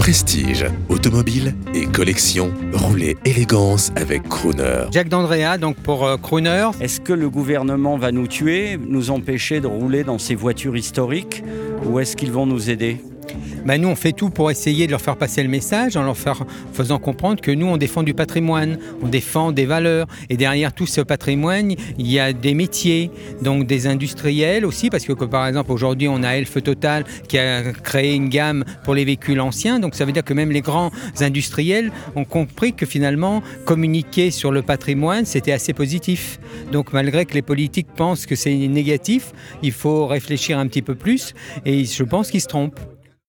Prestige, automobile et collection, roulez élégance avec Crooner. Jacques d'Andrea, donc pour euh, Crooner. Est-ce que le gouvernement va nous tuer, nous empêcher de rouler dans ces voitures historiques, ou est-ce qu'ils vont nous aider? Ben, nous, on fait tout pour essayer de leur faire passer le message en leur faire- faisant comprendre que nous, on défend du patrimoine, on défend des valeurs. Et derrière tout ce patrimoine, il y a des métiers, donc des industriels aussi, parce que, que, par exemple, aujourd'hui, on a Elf Total qui a créé une gamme pour les véhicules anciens. Donc ça veut dire que même les grands industriels ont compris que finalement, communiquer sur le patrimoine, c'était assez positif. Donc malgré que les politiques pensent que c'est négatif, il faut réfléchir un petit peu plus. Et je pense qu'ils se trompent.